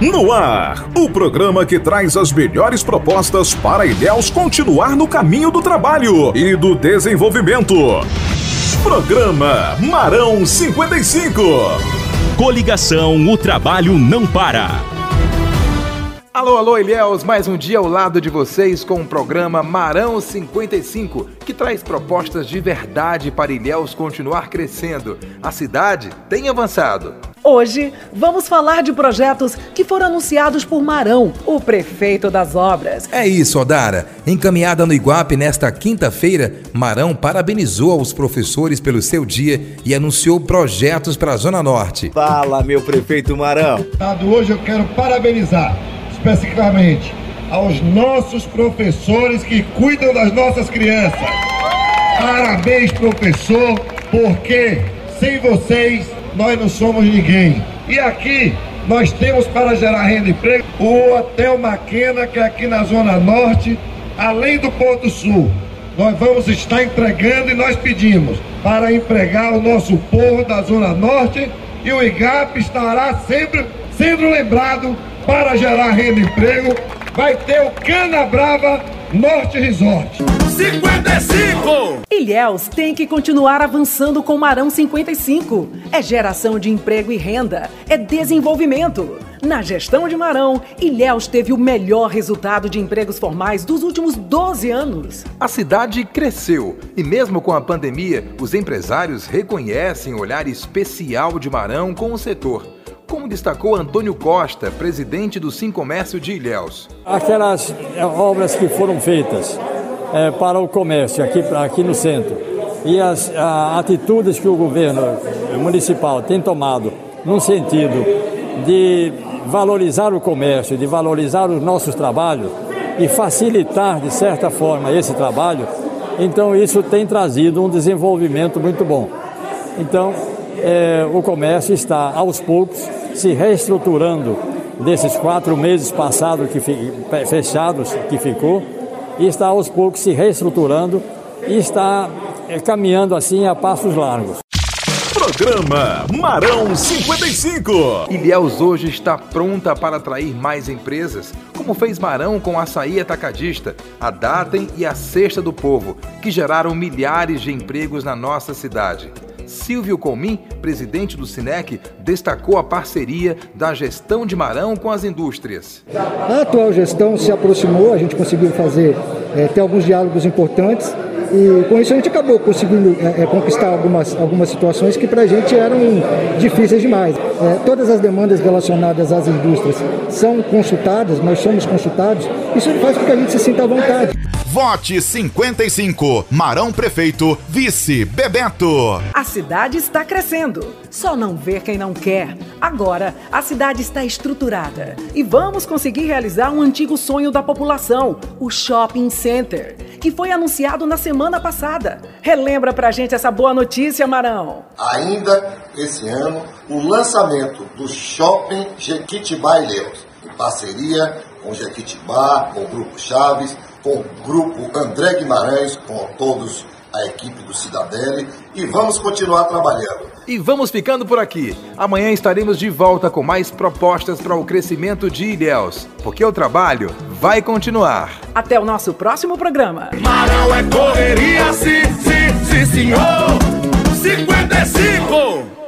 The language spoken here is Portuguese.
No ar, o programa que traz as melhores propostas para Ilhéus continuar no caminho do trabalho e do desenvolvimento. Programa Marão 55. Coligação O Trabalho Não Para. Alô, alô, Ilhéus, mais um dia ao lado de vocês com o programa Marão 55, que traz propostas de verdade para Ilhéus continuar crescendo. A cidade tem avançado. Hoje vamos falar de projetos que foram anunciados por Marão, o prefeito das obras. É isso, Odara. Encaminhada no Iguape nesta quinta-feira, Marão parabenizou os professores pelo seu dia e anunciou projetos para a Zona Norte. Fala, meu prefeito Marão. Hoje eu quero parabenizar especificamente aos nossos professores que cuidam das nossas crianças. Parabéns, professor, porque sem vocês nós não somos ninguém. E aqui nós temos para gerar renda e emprego o Hotel Maquena, que é aqui na Zona Norte, além do Porto Sul. Nós vamos estar entregando e nós pedimos para empregar o nosso povo da Zona Norte e o IGAP estará sempre sendo lembrado para gerar renda e emprego, vai ter o Cana Brava Norte Resort. 55! Ilhéus tem que continuar avançando com Marão 55. É geração de emprego e renda, é desenvolvimento. Na gestão de Marão, Ilhéus teve o melhor resultado de empregos formais dos últimos 12 anos. A cidade cresceu e, mesmo com a pandemia, os empresários reconhecem o olhar especial de Marão com o setor como destacou Antônio Costa, presidente do Sim Comércio de Ilhéus. Aquelas obras que foram feitas é, para o comércio aqui, aqui no centro e as a, atitudes que o governo municipal tem tomado no sentido de valorizar o comércio, de valorizar os nossos trabalhos e facilitar, de certa forma, esse trabalho, então isso tem trazido um desenvolvimento muito bom. Então, é, o comércio está aos poucos se reestruturando desses quatro meses passados que fechados que ficou e está aos poucos se reestruturando e está é, caminhando assim a passos largos. Programa Marão 55. Ilhéus hoje está pronta para atrair mais empresas, como fez Marão com a açaí atacadista, a Datem e a Cesta do Povo, que geraram milhares de empregos na nossa cidade. Silvio Comim, presidente do Sinec, destacou a parceria da gestão de Marão com as indústrias. A atual gestão se aproximou, a gente conseguiu fazer, é, ter alguns diálogos importantes e com isso a gente acabou conseguindo é, é conquistar algumas, algumas situações que para a gente eram difíceis demais. É, todas as demandas relacionadas às indústrias são consultadas, nós somos consultados, isso faz com que a gente se sinta à vontade. Vote 55. Marão Prefeito, Vice Bebeto. A cidade está crescendo. Só não vê quem não quer. Agora, a cidade está estruturada. E vamos conseguir realizar um antigo sonho da população: o Shopping Center, que foi anunciado na semana passada. Relembra pra gente essa boa notícia, Marão. Ainda esse ano, o lançamento do Shopping Jequitibá Ilhéus, em parceria com Jequitibá, com o Grupo Chaves com o grupo André Guimarães, com todos a equipe do Cidadele e vamos continuar trabalhando. E vamos ficando por aqui. Amanhã estaremos de volta com mais propostas para o crescimento de Ilhéus, porque o trabalho vai continuar. Até o nosso próximo programa. Marão é correria, sim, sim, sim, senhor. 55